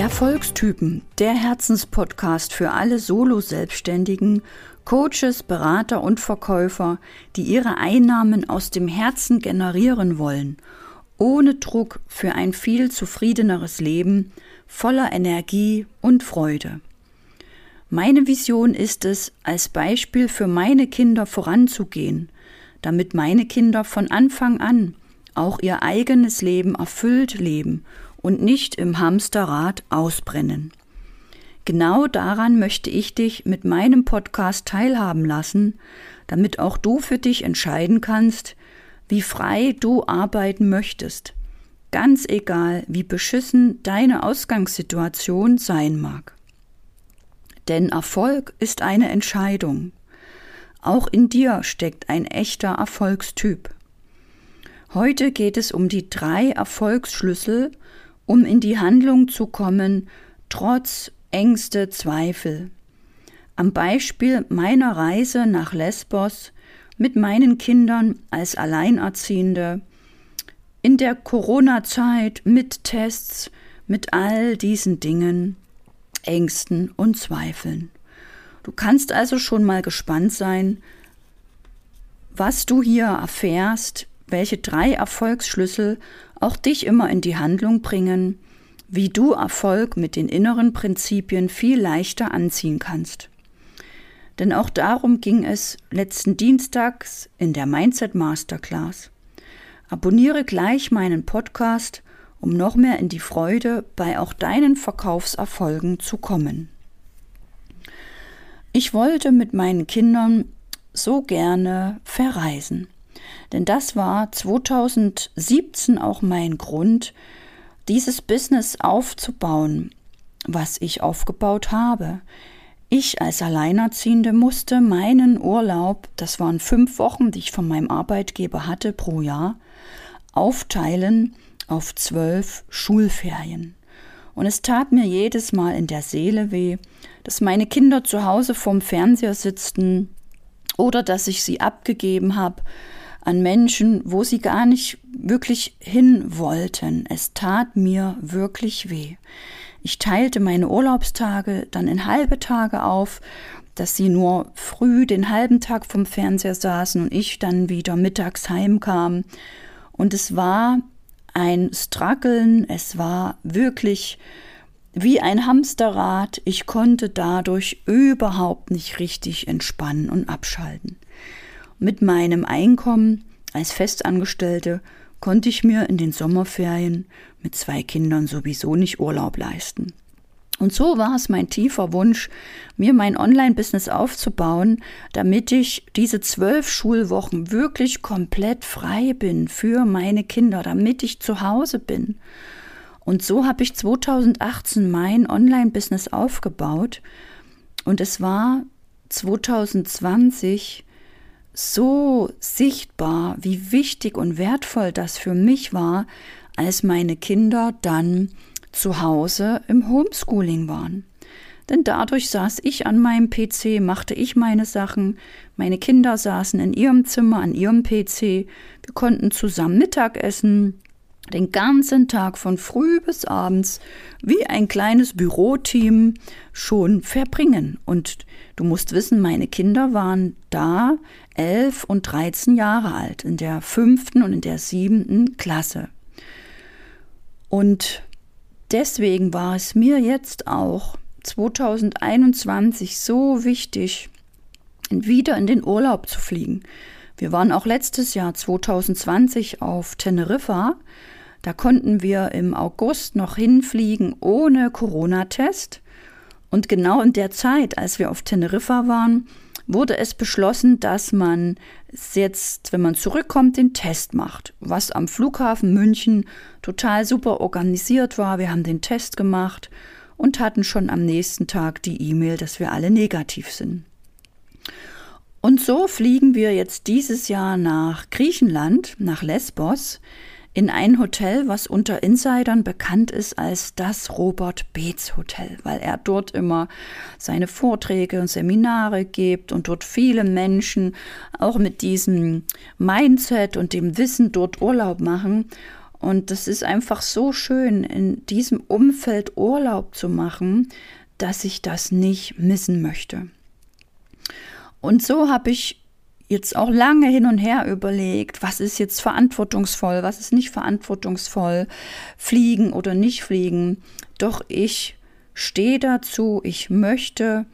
Erfolgstypen, der Herzenspodcast für alle Solo-Selbstständigen, Coaches, Berater und Verkäufer, die ihre Einnahmen aus dem Herzen generieren wollen, ohne Druck für ein viel zufriedeneres Leben, voller Energie und Freude. Meine Vision ist es, als Beispiel für meine Kinder voranzugehen, damit meine Kinder von Anfang an auch ihr eigenes Leben erfüllt leben und nicht im Hamsterrad ausbrennen. Genau daran möchte ich dich mit meinem Podcast teilhaben lassen, damit auch du für dich entscheiden kannst, wie frei du arbeiten möchtest, ganz egal, wie beschissen deine Ausgangssituation sein mag. Denn Erfolg ist eine Entscheidung. Auch in dir steckt ein echter Erfolgstyp. Heute geht es um die drei Erfolgsschlüssel, um in die Handlung zu kommen, trotz Ängste, Zweifel. Am Beispiel meiner Reise nach Lesbos mit meinen Kindern als Alleinerziehende, in der Corona-Zeit mit Tests, mit all diesen Dingen, Ängsten und Zweifeln. Du kannst also schon mal gespannt sein, was du hier erfährst, welche drei Erfolgsschlüssel auch dich immer in die Handlung bringen, wie du Erfolg mit den inneren Prinzipien viel leichter anziehen kannst. Denn auch darum ging es letzten Dienstags in der Mindset Masterclass. Abonniere gleich meinen Podcast, um noch mehr in die Freude bei auch deinen Verkaufserfolgen zu kommen. Ich wollte mit meinen Kindern so gerne verreisen. Denn das war 2017 auch mein Grund, dieses Business aufzubauen, was ich aufgebaut habe. Ich als Alleinerziehende musste meinen Urlaub, das waren fünf Wochen, die ich von meinem Arbeitgeber hatte pro Jahr, aufteilen auf zwölf Schulferien. Und es tat mir jedes Mal in der Seele weh, dass meine Kinder zu Hause vorm Fernseher sitzten oder dass ich sie abgegeben habe an Menschen, wo sie gar nicht wirklich hin wollten. Es tat mir wirklich weh. Ich teilte meine Urlaubstage dann in halbe Tage auf, dass sie nur früh den halben Tag vom Fernseher saßen und ich dann wieder mittags heimkam. Und es war ein Struggeln, es war wirklich wie ein Hamsterrad. Ich konnte dadurch überhaupt nicht richtig entspannen und abschalten. Mit meinem Einkommen als Festangestellte konnte ich mir in den Sommerferien mit zwei Kindern sowieso nicht Urlaub leisten. Und so war es mein tiefer Wunsch, mir mein Online-Business aufzubauen, damit ich diese zwölf Schulwochen wirklich komplett frei bin für meine Kinder, damit ich zu Hause bin. Und so habe ich 2018 mein Online-Business aufgebaut und es war 2020 so sichtbar, wie wichtig und wertvoll das für mich war, als meine Kinder dann zu Hause im Homeschooling waren. Denn dadurch saß ich an meinem PC, machte ich meine Sachen, meine Kinder saßen in ihrem Zimmer an ihrem PC, wir konnten zusammen Mittag essen, den ganzen Tag von früh bis abends wie ein kleines Büroteam schon verbringen. Und du musst wissen, meine Kinder waren da elf und dreizehn Jahre alt, in der fünften und in der siebten Klasse. Und deswegen war es mir jetzt auch 2021 so wichtig, wieder in den Urlaub zu fliegen. Wir waren auch letztes Jahr 2020 auf Teneriffa. Da konnten wir im August noch hinfliegen ohne Corona-Test. Und genau in der Zeit, als wir auf Teneriffa waren, wurde es beschlossen, dass man jetzt, wenn man zurückkommt, den Test macht. Was am Flughafen München total super organisiert war. Wir haben den Test gemacht und hatten schon am nächsten Tag die E-Mail, dass wir alle negativ sind. Und so fliegen wir jetzt dieses Jahr nach Griechenland, nach Lesbos, in ein Hotel, was unter Insidern bekannt ist als das Robert Beetz Hotel, weil er dort immer seine Vorträge und Seminare gibt und dort viele Menschen auch mit diesem Mindset und dem Wissen dort Urlaub machen. Und das ist einfach so schön, in diesem Umfeld Urlaub zu machen, dass ich das nicht missen möchte. Und so habe ich jetzt auch lange hin und her überlegt, was ist jetzt verantwortungsvoll, was ist nicht verantwortungsvoll, fliegen oder nicht fliegen. Doch ich stehe dazu, ich möchte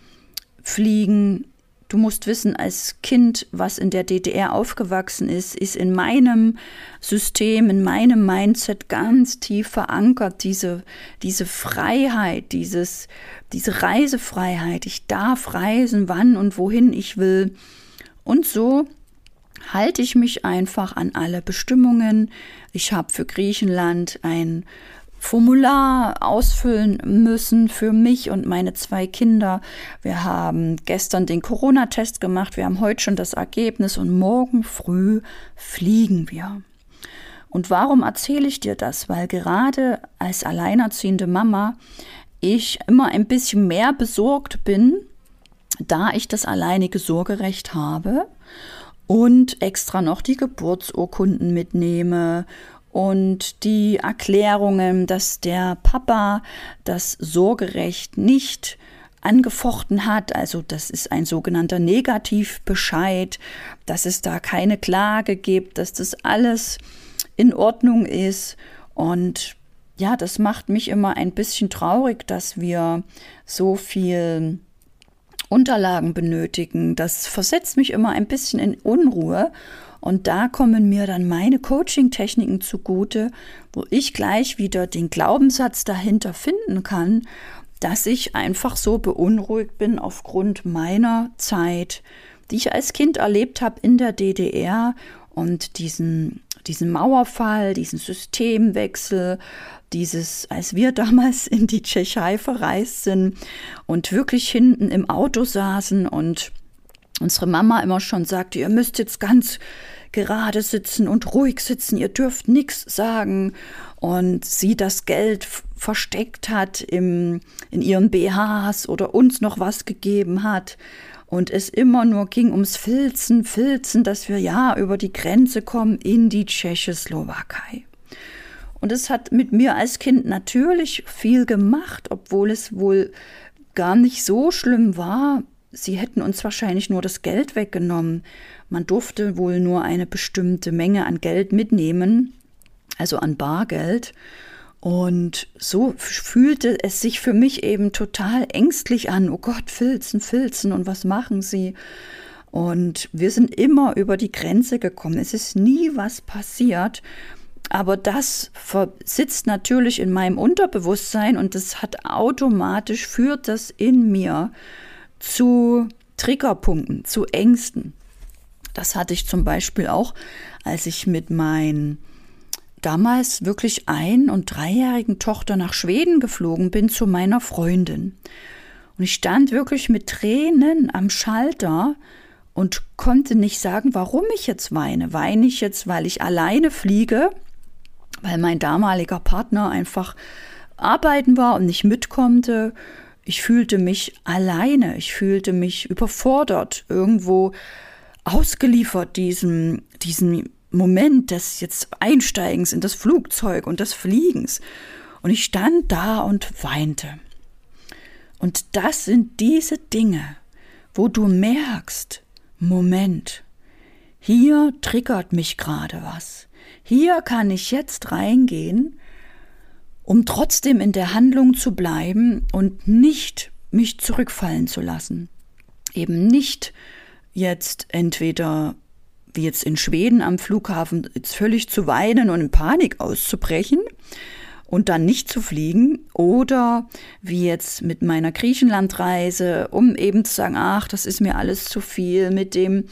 fliegen. Du musst wissen, als Kind, was in der DDR aufgewachsen ist, ist in meinem System, in meinem Mindset ganz tief verankert, diese, diese Freiheit, dieses, diese Reisefreiheit. Ich darf reisen, wann und wohin ich will. Und so halte ich mich einfach an alle Bestimmungen. Ich habe für Griechenland ein Formular ausfüllen müssen für mich und meine zwei Kinder. Wir haben gestern den Corona-Test gemacht, wir haben heute schon das Ergebnis und morgen früh fliegen wir. Und warum erzähle ich dir das? Weil gerade als alleinerziehende Mama ich immer ein bisschen mehr besorgt bin, da ich das alleinige Sorgerecht habe und extra noch die Geburtsurkunden mitnehme und die Erklärungen, dass der Papa das Sorgerecht nicht angefochten hat, also das ist ein sogenannter Negativbescheid, dass es da keine Klage gibt, dass das alles in Ordnung ist. Und ja, das macht mich immer ein bisschen traurig, dass wir so viel Unterlagen benötigen. Das versetzt mich immer ein bisschen in Unruhe. Und da kommen mir dann meine Coaching-Techniken zugute, wo ich gleich wieder den Glaubenssatz dahinter finden kann, dass ich einfach so beunruhigt bin aufgrund meiner Zeit, die ich als Kind erlebt habe in der DDR und diesen, diesen Mauerfall, diesen Systemwechsel, dieses, als wir damals in die Tschechei verreist sind und wirklich hinten im Auto saßen und unsere Mama immer schon sagte, ihr müsst jetzt ganz gerade sitzen und ruhig sitzen, ihr dürft nichts sagen. Und sie das Geld versteckt hat im, in ihren BHs oder uns noch was gegeben hat. Und es immer nur ging ums Filzen, Filzen, dass wir ja über die Grenze kommen in die Tschechoslowakei. Und es hat mit mir als Kind natürlich viel gemacht, obwohl es wohl gar nicht so schlimm war. Sie hätten uns wahrscheinlich nur das Geld weggenommen. Man durfte wohl nur eine bestimmte Menge an Geld mitnehmen, also an Bargeld. Und so fühlte es sich für mich eben total ängstlich an. Oh Gott, Filzen, Filzen und was machen sie? Und wir sind immer über die Grenze gekommen. Es ist nie was passiert. Aber das sitzt natürlich in meinem Unterbewusstsein und das hat automatisch, führt das in mir zu Triggerpunkten, zu Ängsten. Das hatte ich zum Beispiel auch, als ich mit meinen damals wirklich ein- und dreijährigen Tochter nach Schweden geflogen bin zu meiner Freundin. Und ich stand wirklich mit Tränen am Schalter und konnte nicht sagen, warum ich jetzt weine. Weine ich jetzt, weil ich alleine fliege weil mein damaliger Partner einfach arbeiten war und nicht mitkonnte. Ich fühlte mich alleine, ich fühlte mich überfordert, irgendwo ausgeliefert diesem, diesem Moment des jetzt Einsteigens in das Flugzeug und des Fliegens. Und ich stand da und weinte. Und das sind diese Dinge, wo du merkst, Moment, hier triggert mich gerade was. Hier kann ich jetzt reingehen, um trotzdem in der Handlung zu bleiben und nicht mich zurückfallen zu lassen. Eben nicht jetzt entweder wie jetzt in Schweden am Flughafen jetzt völlig zu weinen und in Panik auszubrechen und dann nicht zu fliegen oder wie jetzt mit meiner Griechenlandreise, um eben zu sagen, ach, das ist mir alles zu viel mit dem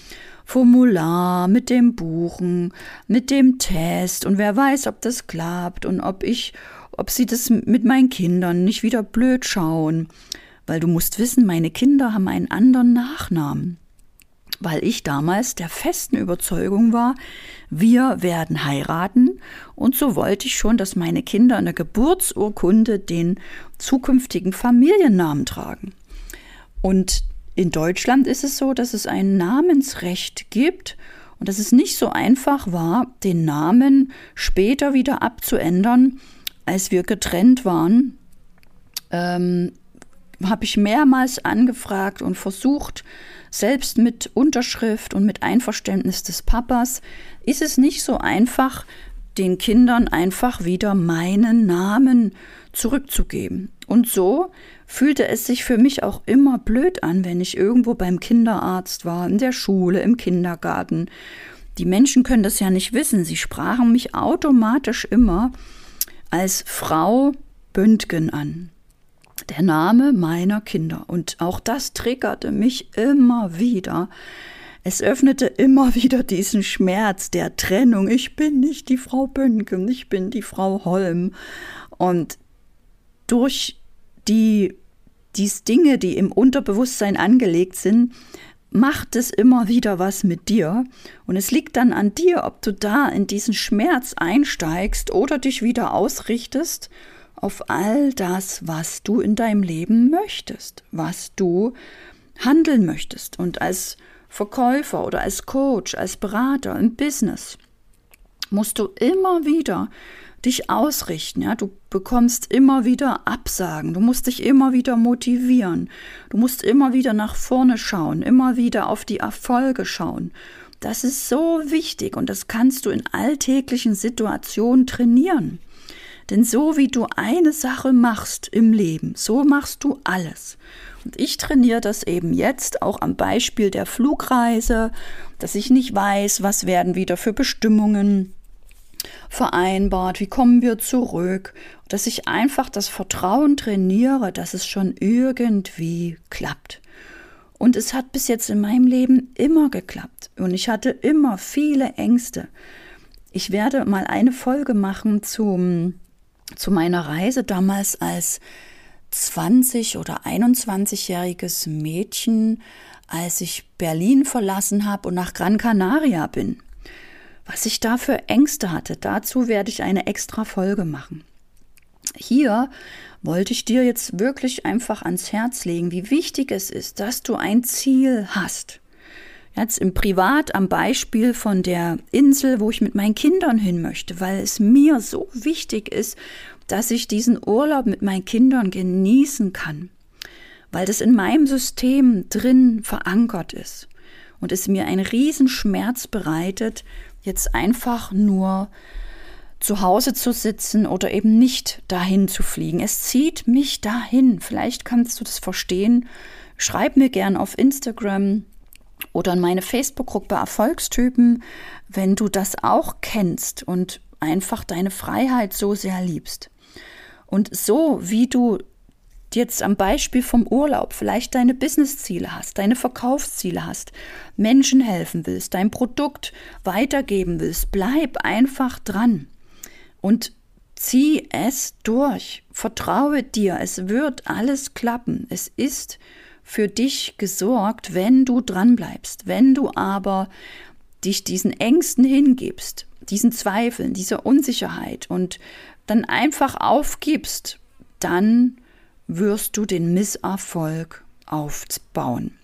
Formular, mit dem Buchen, mit dem Test und wer weiß, ob das klappt und ob ich, ob sie das mit meinen Kindern nicht wieder blöd schauen. Weil du musst wissen, meine Kinder haben einen anderen Nachnamen weil ich damals der festen Überzeugung war, wir werden heiraten und so wollte ich schon, dass meine Kinder in der Geburtsurkunde den zukünftigen Familiennamen tragen. Und in Deutschland ist es so, dass es ein Namensrecht gibt und dass es nicht so einfach war, den Namen später wieder abzuändern, als wir getrennt waren. Ähm, habe ich mehrmals angefragt und versucht, selbst mit Unterschrift und mit Einverständnis des Papas, ist es nicht so einfach, den Kindern einfach wieder meinen Namen zurückzugeben. Und so fühlte es sich für mich auch immer blöd an, wenn ich irgendwo beim Kinderarzt war, in der Schule, im Kindergarten. Die Menschen können das ja nicht wissen. Sie sprachen mich automatisch immer als Frau Bündgen an der Name meiner Kinder. Und auch das triggerte mich immer wieder. Es öffnete immer wieder diesen Schmerz der Trennung. Ich bin nicht die Frau Bönken, ich bin die Frau Holm. Und durch die dies Dinge, die im Unterbewusstsein angelegt sind, macht es immer wieder was mit dir. Und es liegt dann an dir, ob du da in diesen Schmerz einsteigst oder dich wieder ausrichtest auf all das, was du in deinem Leben möchtest, was du handeln möchtest. Und als Verkäufer oder als Coach, als Berater im Business musst du immer wieder dich ausrichten, ja, du bekommst immer wieder Absagen, du musst dich immer wieder motivieren, du musst immer wieder nach vorne schauen, immer wieder auf die Erfolge schauen. Das ist so wichtig und das kannst du in alltäglichen Situationen trainieren. Denn so wie du eine Sache machst im Leben, so machst du alles. Und ich trainiere das eben jetzt auch am Beispiel der Flugreise, dass ich nicht weiß, was werden wieder für Bestimmungen vereinbart, wie kommen wir zurück, dass ich einfach das Vertrauen trainiere, dass es schon irgendwie klappt. Und es hat bis jetzt in meinem Leben immer geklappt und ich hatte immer viele Ängste. Ich werde mal eine Folge machen zum zu meiner Reise damals als 20 oder 21-jähriges Mädchen, als ich Berlin verlassen habe und nach Gran Canaria bin. Was ich da für Ängste hatte, dazu werde ich eine extra Folge machen. Hier wollte ich dir jetzt wirklich einfach ans Herz legen, wie wichtig es ist, dass du ein Ziel hast. Jetzt im Privat am Beispiel von der Insel, wo ich mit meinen Kindern hin möchte, weil es mir so wichtig ist, dass ich diesen Urlaub mit meinen Kindern genießen kann, weil das in meinem System drin verankert ist und es mir einen Riesenschmerz bereitet, jetzt einfach nur zu Hause zu sitzen oder eben nicht dahin zu fliegen. Es zieht mich dahin. Vielleicht kannst du das verstehen. Schreib mir gern auf Instagram oder in meine Facebook-Gruppe Erfolgstypen, wenn du das auch kennst und einfach deine Freiheit so sehr liebst. Und so wie du jetzt am Beispiel vom Urlaub vielleicht deine Businessziele hast, deine Verkaufsziele hast, Menschen helfen willst, dein Produkt weitergeben willst, bleib einfach dran und zieh es durch. Vertraue dir, es wird alles klappen. Es ist für dich gesorgt, wenn du dran bleibst. Wenn du aber dich diesen Ängsten hingibst, diesen Zweifeln, dieser Unsicherheit und dann einfach aufgibst, dann wirst du den Misserfolg aufbauen.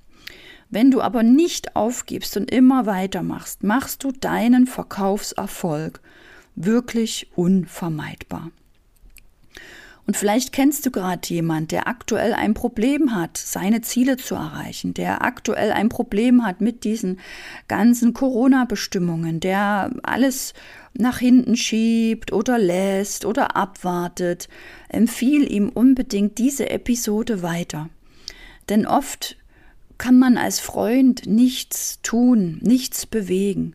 Wenn du aber nicht aufgibst und immer weitermachst, machst du deinen Verkaufserfolg wirklich unvermeidbar. Und vielleicht kennst du gerade jemand, der aktuell ein Problem hat, seine Ziele zu erreichen, der aktuell ein Problem hat mit diesen ganzen Corona-Bestimmungen, der alles nach hinten schiebt oder lässt oder abwartet. Empfiehl ihm unbedingt diese Episode weiter. Denn oft kann man als Freund nichts tun, nichts bewegen.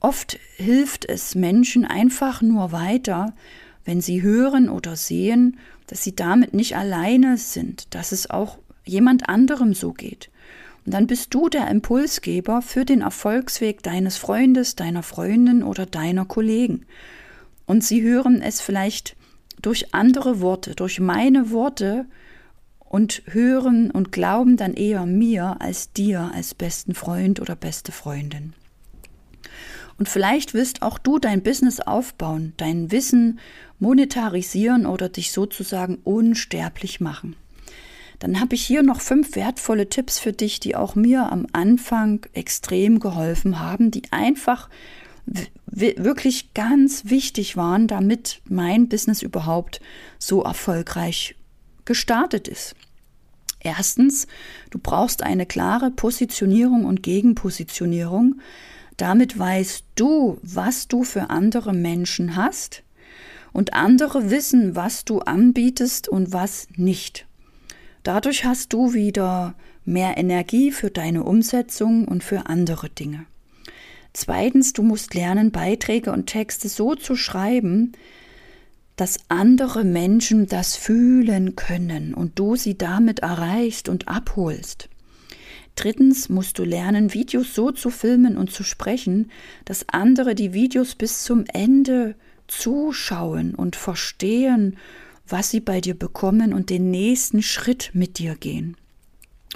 Oft hilft es Menschen einfach nur weiter, wenn sie hören oder sehen, dass sie damit nicht alleine sind, dass es auch jemand anderem so geht. Und dann bist du der Impulsgeber für den Erfolgsweg deines Freundes, deiner Freundin oder deiner Kollegen. Und sie hören es vielleicht durch andere Worte, durch meine Worte und hören und glauben dann eher mir als dir als besten Freund oder beste Freundin. Und vielleicht willst auch du dein Business aufbauen, dein Wissen monetarisieren oder dich sozusagen unsterblich machen. Dann habe ich hier noch fünf wertvolle Tipps für dich, die auch mir am Anfang extrem geholfen haben, die einfach wirklich ganz wichtig waren, damit mein Business überhaupt so erfolgreich gestartet ist. Erstens, du brauchst eine klare Positionierung und Gegenpositionierung. Damit weißt du, was du für andere Menschen hast und andere wissen, was du anbietest und was nicht. Dadurch hast du wieder mehr Energie für deine Umsetzung und für andere Dinge. Zweitens, du musst lernen, Beiträge und Texte so zu schreiben, dass andere Menschen das fühlen können und du sie damit erreichst und abholst. Drittens musst du lernen, Videos so zu filmen und zu sprechen, dass andere die Videos bis zum Ende zuschauen und verstehen, was sie bei dir bekommen und den nächsten Schritt mit dir gehen.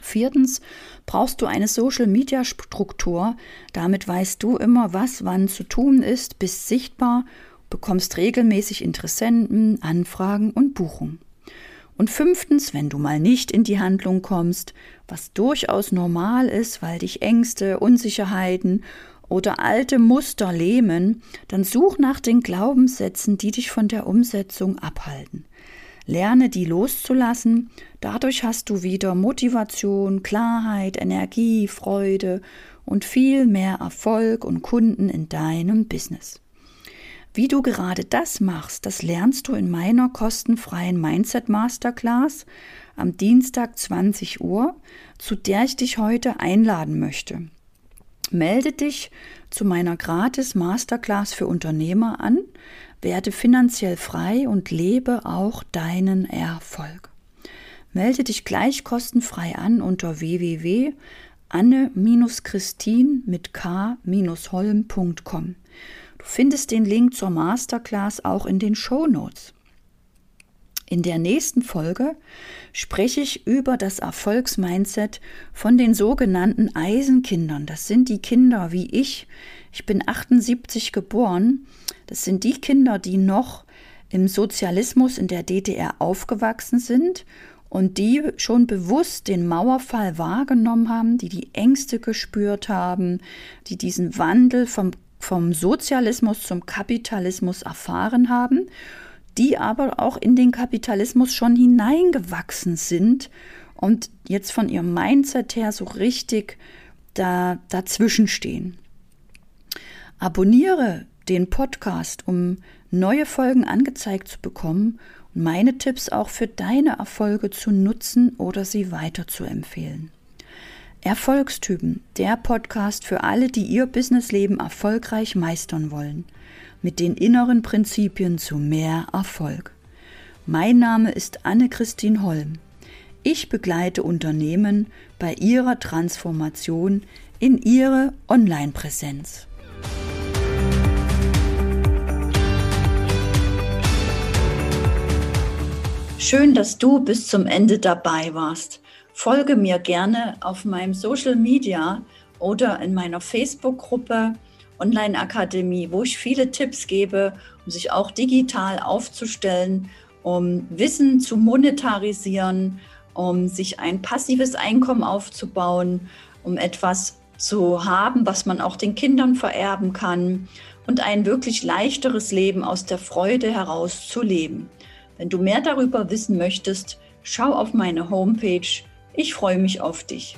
Viertens brauchst du eine Social-Media-Struktur. Damit weißt du immer, was wann zu tun ist, bist sichtbar, bekommst regelmäßig Interessenten, Anfragen und Buchungen. Und fünftens, wenn du mal nicht in die Handlung kommst, was durchaus normal ist, weil dich Ängste, Unsicherheiten oder alte Muster lähmen, dann such nach den Glaubenssätzen, die dich von der Umsetzung abhalten. Lerne die loszulassen, dadurch hast du wieder Motivation, Klarheit, Energie, Freude und viel mehr Erfolg und Kunden in deinem Business. Wie du gerade das machst, das lernst du in meiner kostenfreien Mindset Masterclass am Dienstag 20 Uhr, zu der ich dich heute einladen möchte. Melde dich zu meiner gratis Masterclass für Unternehmer an werde finanziell frei und lebe auch deinen Erfolg. Melde dich gleich kostenfrei an unter www.anne-christin mit k-holm.com. Du findest den Link zur Masterclass auch in den Show Notes. In der nächsten Folge spreche ich über das Erfolgsmindset von den sogenannten Eisenkindern. Das sind die Kinder wie ich. Ich bin 78 geboren das sind die Kinder, die noch im Sozialismus in der DDR aufgewachsen sind und die schon bewusst den Mauerfall wahrgenommen haben, die die Ängste gespürt haben, die diesen Wandel vom, vom Sozialismus zum Kapitalismus erfahren haben, die aber auch in den Kapitalismus schon hineingewachsen sind und jetzt von ihrem Mindset her so richtig da, dazwischen stehen. Abonniere den Podcast, um neue Folgen angezeigt zu bekommen und meine Tipps auch für deine Erfolge zu nutzen oder sie weiter zu empfehlen. Erfolgstypen, der Podcast für alle, die ihr Businessleben erfolgreich meistern wollen, mit den inneren Prinzipien zu mehr Erfolg. Mein Name ist Anne-Christine Holm. Ich begleite Unternehmen bei ihrer Transformation in ihre Online-Präsenz. Schön, dass du bis zum Ende dabei warst. Folge mir gerne auf meinem Social Media oder in meiner Facebook-Gruppe Online Akademie, wo ich viele Tipps gebe, um sich auch digital aufzustellen, um Wissen zu monetarisieren, um sich ein passives Einkommen aufzubauen, um etwas zu haben, was man auch den Kindern vererben kann und ein wirklich leichteres Leben aus der Freude heraus zu leben. Wenn du mehr darüber wissen möchtest, schau auf meine Homepage. Ich freue mich auf dich.